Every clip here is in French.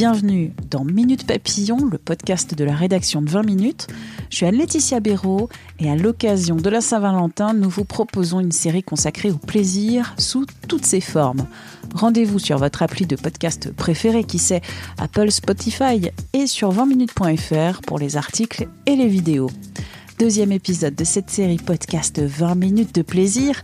Bienvenue dans Minute Papillon, le podcast de la rédaction de 20 minutes. Je suis Anne-Laetitia Béraud et à l'occasion de la Saint-Valentin, nous vous proposons une série consacrée au plaisir sous toutes ses formes. Rendez-vous sur votre appli de podcast préféré qui c'est Apple, Spotify et sur 20minutes.fr pour les articles et les vidéos. Deuxième épisode de cette série podcast 20 minutes de plaisir.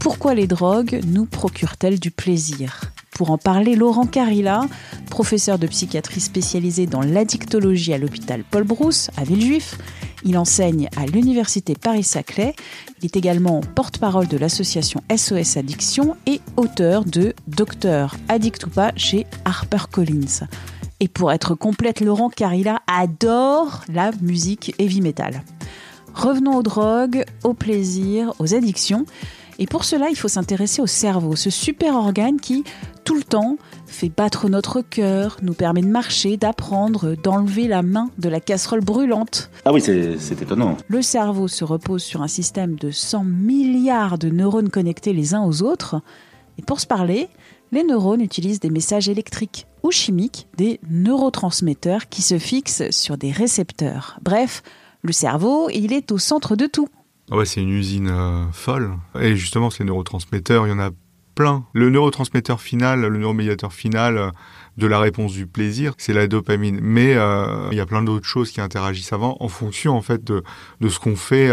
Pourquoi les drogues nous procurent-elles du plaisir? Pour en parler, Laurent Carilla, professeur de psychiatrie spécialisé dans l'addictologie à l'hôpital Paul Brousse à Villejuif. Il enseigne à l'université Paris-Saclay. Il est également porte-parole de l'association SOS Addiction et auteur de Docteur Addict ou pas chez HarperCollins. Et pour être complète, Laurent Carilla adore la musique heavy metal. Revenons aux drogues, au plaisir, aux addictions. Et pour cela, il faut s'intéresser au cerveau, ce super organe qui, tout le temps, fait battre notre cœur, nous permet de marcher, d'apprendre, d'enlever la main de la casserole brûlante. Ah oui, c'est étonnant. Le cerveau se repose sur un système de 100 milliards de neurones connectés les uns aux autres. Et pour se parler, les neurones utilisent des messages électriques ou chimiques, des neurotransmetteurs qui se fixent sur des récepteurs. Bref, le cerveau, il est au centre de tout. Ah c'est une usine euh, folle. Et justement, ces neurotransmetteurs, il y en a plein. Le neurotransmetteur final, le neuromédiateur final euh, de la réponse du plaisir, c'est la dopamine. Mais euh, il y a plein d'autres choses qui interagissent avant en fonction en fait de, ce qu'on fait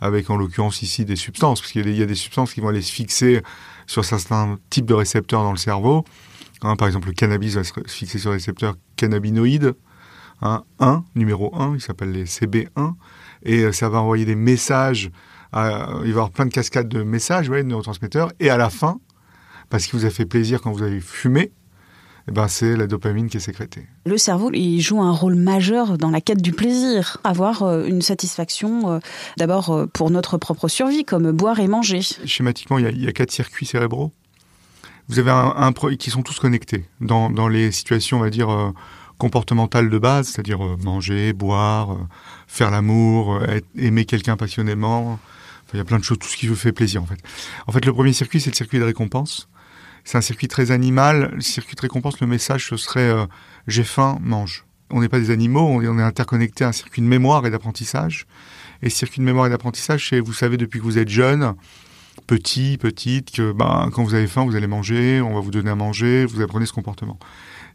avec en l'occurrence ici des substances. Parce qu'il y, a des substances qui vont aller se fixer sur certains types de récepteurs dans le cerveau. Hein, par exemple, le cannabis va se fixer sur le récepteur cannabinoïde. Hein, 1, numéro 1, il s'appelle les CB1 et euh, ça va envoyer des messages. À, il va y avoir plein de cascades de messages, ouais, de neurotransmetteurs. Et à la fin, parce qu'il vous a fait plaisir quand vous avez fumé, eh ben c'est la dopamine qui est sécrétée. Le cerveau, il joue un rôle majeur dans la quête du plaisir. Avoir euh, une satisfaction, euh, d'abord pour notre propre survie, comme boire et manger. Schématiquement, il y a, il y a quatre circuits cérébraux. Vous avez un, un, qui sont tous connectés dans, dans les situations, on va dire, comportementales de base, c'est-à-dire euh, manger, boire, euh, faire l'amour, aimer quelqu'un passionnément. Il y a plein de choses, tout ce qui vous fait plaisir en fait. En fait, le premier circuit, c'est le circuit de récompense. C'est un circuit très animal. Le circuit de récompense, le message, ce serait j'ai faim, mange. On n'est pas des animaux, on est, on est interconnecté à un circuit de mémoire et d'apprentissage. Et ce circuit de mémoire et d'apprentissage, c'est, vous savez, depuis que vous êtes jeune, petit, petite, que ben, quand vous avez faim, vous allez manger, on va vous donner à manger, vous apprenez ce comportement.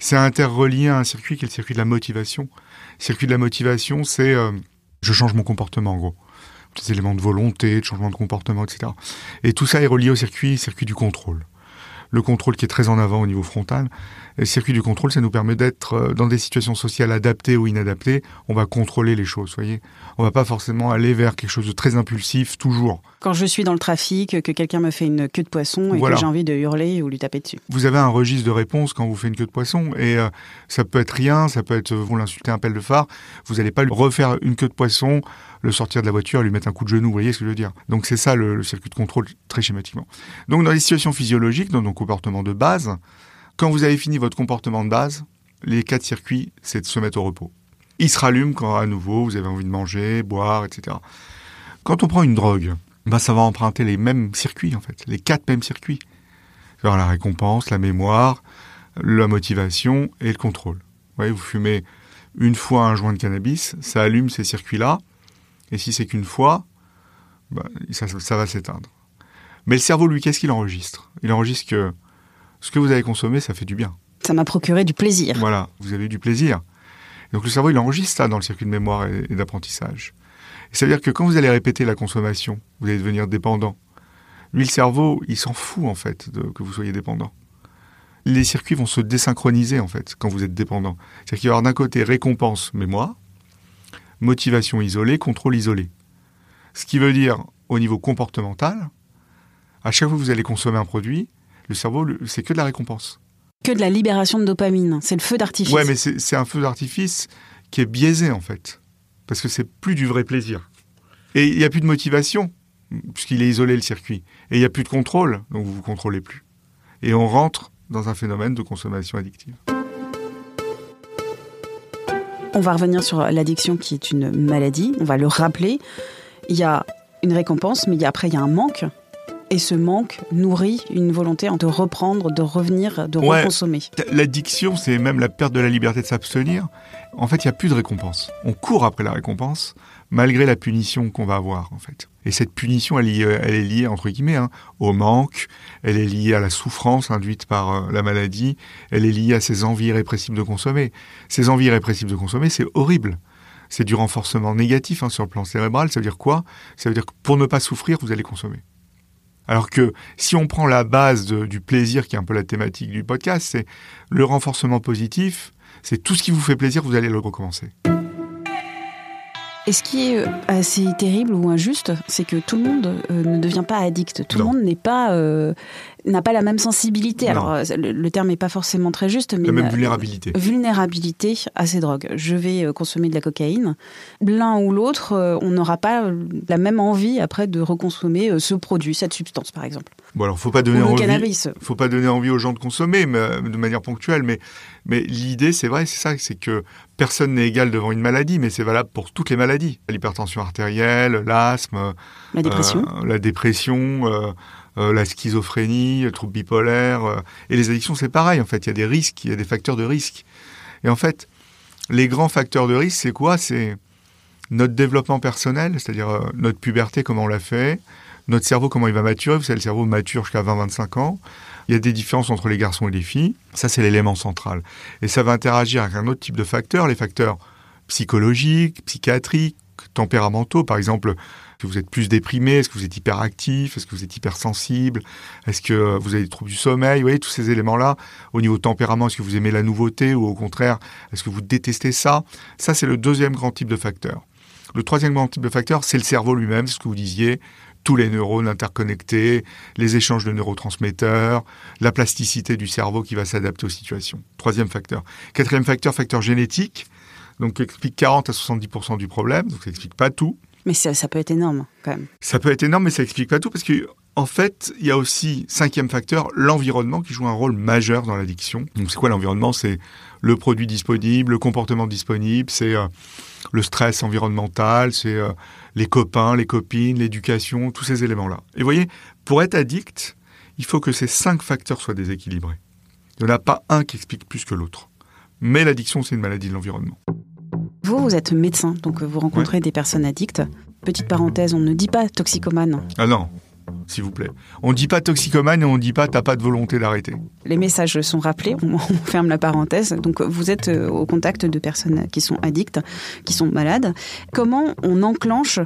C'est interrelié à un circuit qui est le circuit de la motivation. Le circuit de la motivation, c'est euh, je change mon comportement en gros. Des éléments de volonté, de changement de comportement, etc. Et tout ça est relié au circuit, circuit du contrôle. Le contrôle qui est très en avant au niveau frontal. Et le circuit du contrôle, ça nous permet d'être euh, dans des situations sociales adaptées ou inadaptées. On va contrôler les choses, voyez. On va pas forcément aller vers quelque chose de très impulsif toujours. Quand je suis dans le trafic, que quelqu'un me fait une queue de poisson et Voilà. que j'ai envie de hurler ou lui taper dessus. Vous avez un registre de réponse quand vous faites une queue de poisson et euh, ça peut être rien, ça peut être euh, vous l'insultez un pelle de phare, vous n'allez pas lui refaire une queue de poisson, le sortir de la voiture, lui mettre un coup de genou, vous voyez ce que je veux dire. Donc c'est ça le, le circuit de contrôle très schématiquement. Donc dans les situations physiologiques, dans nos comportements de base, quand vous avez fini votre comportement de base, les quatre circuits, c'est de se mettre au repos. Ils se rallument quand à nouveau vous avez envie de manger, boire, etc. Quand on prend une drogue, ben ça va emprunter les mêmes circuits en fait, les quatre mêmes circuits. La récompense, la mémoire, la motivation et le contrôle. Vous voyez, vous fumez une fois un joint de cannabis, ça allume ces circuits-là, et si c'est qu'une fois, ça, ça va s'éteindre. Mais le cerveau, lui, qu'est-ce qu'il enregistre? Il enregistre que ce que vous avez consommé, ça fait du bien. Ça m'a procuré du plaisir. Voilà, vous avez eu du plaisir. Donc le cerveau, il enregistre ça dans le circuit de mémoire et, et d'apprentissage. Et ça veut dire que quand vous allez répéter la consommation, vous allez devenir dépendant. Lui, le cerveau, il s'en fout en fait de, que vous soyez dépendant. Les circuits vont se désynchroniser en fait quand vous êtes dépendant. C'est-à-dire qu'il va y avoir d'un côté récompense, mémoire, motivation isolée, contrôle isolé. Ce qui veut dire au niveau comportemental, À chaque fois que vous allez consommer un produit, le cerveau, c'est que de la récompense. Que de la libération de dopamine, c'est le feu d'artifice. Ouais, mais c'est un feu d'artifice qui est biaisé en fait, parce que c'est plus du vrai plaisir. Et il n'y a plus de motivation, puisqu'il est isolé le circuit. Et il n'y a plus de contrôle, donc vous ne vous contrôlez plus. Et on rentre dans un phénomène de consommation addictive. On va revenir sur l'addiction qui est une maladie, on va le rappeler. Il y a une récompense, mais après il y a un manque. Et ce manque nourrit une volonté de reprendre, de revenir, de reconsommer. L'addiction, c'est même la perte de la liberté de s'abstenir. En fait, il n'y a plus de récompense. On court après la récompense, malgré la punition qu'on va avoir, en fait. Et cette punition, elle, est liée, entre guillemets, hein, au manque, elle est liée à la souffrance induite par euh, la maladie, elle est liée à ces envies répressives de consommer. Ces envies répressives de consommer, c'est horrible. C'est du renforcement négatif hein, sur le plan cérébral. Ça veut dire quoi? Ça veut dire que pour ne pas souffrir, vous allez consommer. Alors que si on prend la base du plaisir, qui est un peu la thématique du podcast, c'est le renforcement positif, c'est tout ce qui vous fait plaisir, vous allez le recommencer. Et ce qui est euh, assez terrible ou injuste, c'est que tout le monde euh, ne devient pas addict. Tout le monde n'est pas euh, n'a pas la même sensibilité. Alors le, terme n'est pas forcément très juste, mais la même vulnérabilité. Vulnérabilité à ces drogues. Je vais consommer de la cocaïne. L'un ou l'autre, on n'aura pas la même envie après de reconsommer ce produit, cette substance par exemple. Bon alors faut pas donner envie. Faut pas donner envie aux gens de consommer, mais, de manière ponctuelle. Mais mais l'idée, c'est vrai, c'est ça, c'est que personne n'est égal devant une maladie, mais c'est valable pour toutes les maladies. L'hypertension artérielle, l'asthme, la dépression, euh, la, dépression euh, euh, la schizophrénie, le trouble bipolaire. et les addictions, c'est pareil, en fait. Il y a des risques, il y a des facteurs de risque. Et en fait, les grands facteurs de risque, c'est quoi? C'est notre développement personnel, c'est-à-dire notre puberté, comment on l'a fait, notre cerveau, comment il va maturer. Vous savez, le cerveau mature jusqu'à 20-25 ans. Il y a des différences entre les garçons et les filles. Ça, c'est l'élément central. Et ça va interagir avec un autre type de facteurs, les facteurs psychologiques, psychiatriques, tempéramentaux. Par exemple, est-ce que vous êtes plus déprimé? Est-ce que vous êtes hyperactif? Est-ce que vous êtes hypersensible? Est-ce que vous avez des troubles du sommeil? Vous voyez, tous ces éléments-là. Au niveau tempérament, est-ce que vous aimez la nouveauté ou au contraire, est-ce que vous détestez ça? Ça, c'est le deuxième grand type de facteur. Le troisième grand type de facteur, c'est le cerveau lui-même, c'est ce que vous disiez tous les neurones interconnectés, les échanges de neurotransmetteurs, la plasticité du cerveau qui va s'adapter aux situations. Troisième facteur. Quatrième facteur, facteur génétique, donc qui explique 40 à 70% du problème, donc ça n'explique pas tout. Mais ça, ça, peut être énorme quand même. Ça peut être énorme, mais ça n'explique pas tout parce que en fait, il y a aussi, cinquième facteur, l'environnement qui joue un rôle majeur dans l'addiction. Donc c'est quoi l'environnement? C'est le produit disponible, le comportement disponible, c'est euh, le stress environnemental, c'est euh, les copains, les copines, l'éducation, tous ces éléments-là. Et vous voyez, pour être addict, il faut que ces cinq facteurs soient déséquilibrés. Il n'y en a pas un qui explique plus que l'autre. Mais l'addiction, c'est une maladie de l'environnement. Vous, vous êtes médecin, donc vous rencontrez des personnes addictes. Petite parenthèse, on ne dit pas toxicomane. Ah non, s'il vous plaît. On ne dit pas toxicomane et on ne dit pas t'as pas de volonté d'arrêter. Les messages sont rappelés, on, ferme la parenthèse. Donc vous êtes euh, au contact de personnes qui sont addictes, qui sont malades. Comment on enclenche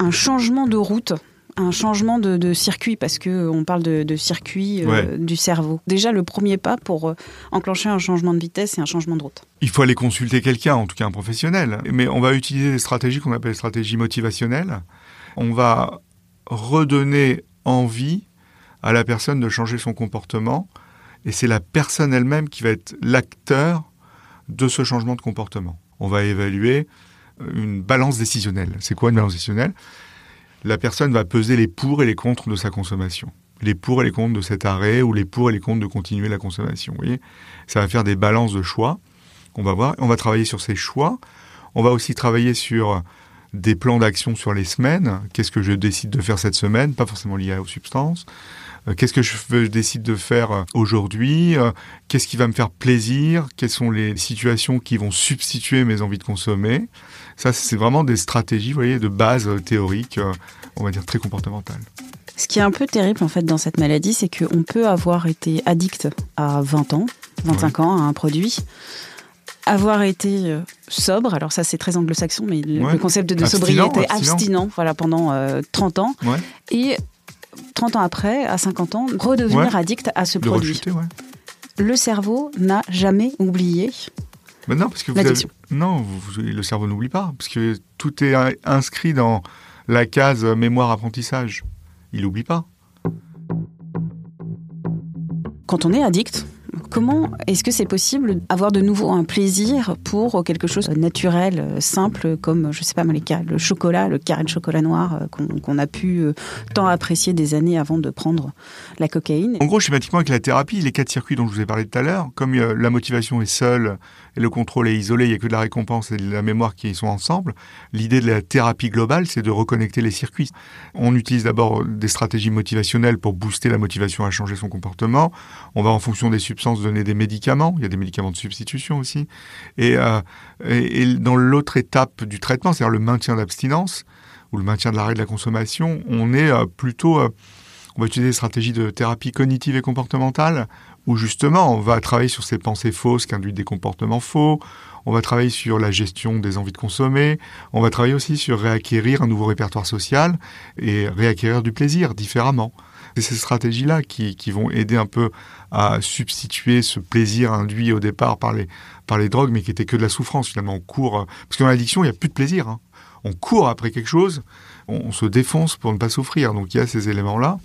un changement de route un changement de, circuit parce que on parle de, circuit euh, du cerveau. Déjà le premier pas pour euh, enclencher un changement de vitesse et un changement de route. Il faut aller consulter quelqu'un, en tout cas un professionnel. Mais on va utiliser des stratégies qu'on appelle stratégies motivationnelles. On va redonner envie à la personne de changer son comportement. Et c'est la personne elle-même qui va être l'acteur de ce changement de comportement. On va évaluer euh, une balance décisionnelle. C'est quoi une balance décisionnelle? La personne va peser les pour et les contre de sa consommation. Les pour et les contre de cet arrêt ou les pour et les contre de continuer la consommation. Vous voyez Ça va faire des balances de choix. On va voir. On va travailler sur ces choix. On va aussi travailler sur des plans d'action sur les semaines. Qu'est-ce que je décide de faire cette semaine? Pas forcément lié aux substances. Euh, qu'est-ce que je, décide de faire euh, aujourd'hui? Euh, Qu'est-ce qui va me faire plaisir? Quelles sont les situations qui vont substituer mes envies de consommer? Ça, c'est vraiment des stratégies, vous voyez, de base théorique, on va dire très comportementale. Ce qui est un peu terrible en fait dans cette maladie, c'est qu'on peut avoir été addict à 20 ans, 25 ans à un produit, avoir été euh, sobre, alors ça c'est très anglo-saxon, mais le concept de sobriété abstinent, voilà, pendant 30 euh, ans. Et 30 ans après, à 50 ans, redevenir addict à ce produit. le cerveau n'a jamais oublié. Non, parce que vous non, le cerveau n'oublie pas, parce que tout est inscrit dans la case mémoire apprentissage. Il n'oublie pas. Quand on est addict, Comment est-ce que c'est possible d'avoir de nouveau un plaisir pour quelque chose de naturel, simple, comme, je sais pas, le chocolat, le carré de chocolat noir euh, qu'on a pu euh, tant apprécier des années avant de prendre la cocaïne? En gros, schématiquement, avec la thérapie, les quatre circuits dont je vous ai parlé tout à l'heure, comme euh, la motivation est seule et le contrôle est isolé, il n'y a que de la récompense et de la mémoire qui sont ensemble, l'idée de la thérapie globale, c'est de reconnecter les circuits. On utilise d'abord des stratégies motivationnelles pour booster la motivation à changer son comportement. On va en fonction des substances donner des médicaments. Il y a des médicaments de substitution aussi. Et, euh, dans l'autre étape du traitement, c'est-à-dire le maintien d'abstinence ou le maintien de l'arrêt de la consommation, on est euh, plutôt, euh, on va utiliser des stratégies de thérapie cognitive et comportementale où justement on va travailler sur ces pensées fausses qui induisent des comportements faux. On va travailler sur la gestion des envies de consommer. On va travailler aussi sur réacquérir un nouveau répertoire social et réacquérir du plaisir différemment. C'est ces stratégies-là qui, vont aider un peu à substituer ce plaisir induit au départ par les, par les drogues, mais qui était que de la souffrance finalement. On court, parce qu'en addiction, il n'y a plus de plaisir. Hein. On court après quelque chose, on, se défonce pour ne pas souffrir. Donc il y a ces éléments-là.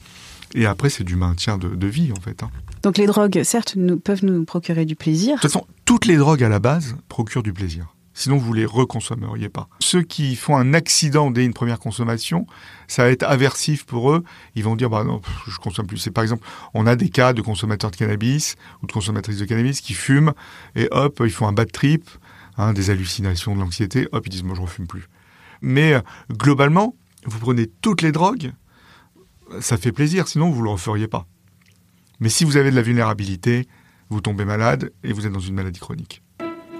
Et après, c'est du maintien de, de, vie, en fait. Hein. Donc les drogues, certes, nous, peuvent nous procurer du plaisir. De toute façon, toutes les drogues à la base procurent du plaisir. Sinon, vous les reconsommeriez pas. Ceux qui font un accident dès une première consommation, ça va être aversif pour eux. Ils vont dire, bah non, je consomme plus. C'est par exemple, on a des cas de consommateurs de cannabis ou de consommatrices de cannabis qui fument et hop, ils font un bad trip, hein, des hallucinations, de l'anxiété. Hop, ils disent, moi, je refume plus. Mais euh, globalement, vous prenez toutes les drogues, ça fait plaisir. Sinon, vous le referiez pas. Mais si vous avez de la vulnérabilité, vous tombez malade et vous êtes dans une maladie chronique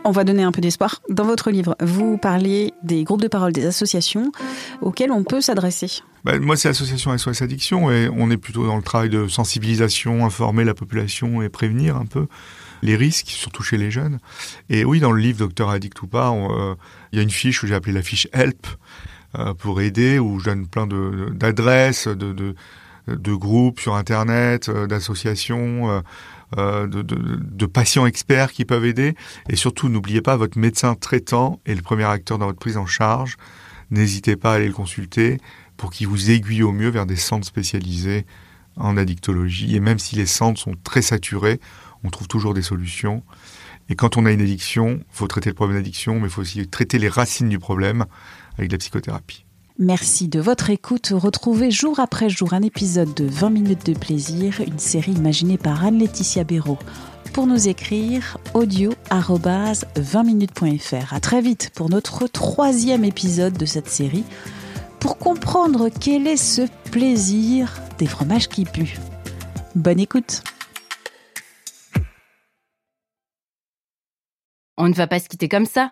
on va donner un peu d'espoir. Dans votre livre, vous parliez des groupes de parole, des associations auxquelles on peut s'adresser. Ben, moi, c'est l'association SOS Addiction et on est plutôt dans le travail de sensibilisation, informer la population et prévenir un peu les risques, surtout chez les jeunes. Et oui, dans le livre Docteur Addict ou pas, euh, il y a une fiche que j'ai appelée la fiche Help euh, pour aider, où je donne plein d'adresses, de, de, de, groupes sur Internet, euh, d'associations euh, de, patients experts qui peuvent aider. Et surtout, n'oubliez pas, votre médecin traitant est le premier acteur dans votre prise en charge. N'hésitez pas à aller le consulter pour qu'il vous aiguille au mieux vers des centres spécialisés en addictologie. Et même si les centres sont très saturés, on trouve toujours des solutions. Et quand on a une addiction, il faut traiter le problème d'addiction, mais il faut aussi traiter les racines du problème avec la psychothérapie. Merci de votre écoute. Retrouvez jour après jour un épisode de 20 minutes de plaisir, une série imaginée par Anne-Laetitia Béraud. Pour nous écrire, audio 20minutes.fr. À très vite pour notre troisième épisode de cette série pour comprendre quel est ce plaisir des fromages qui puent. Bonne écoute. On ne va pas se quitter comme ça.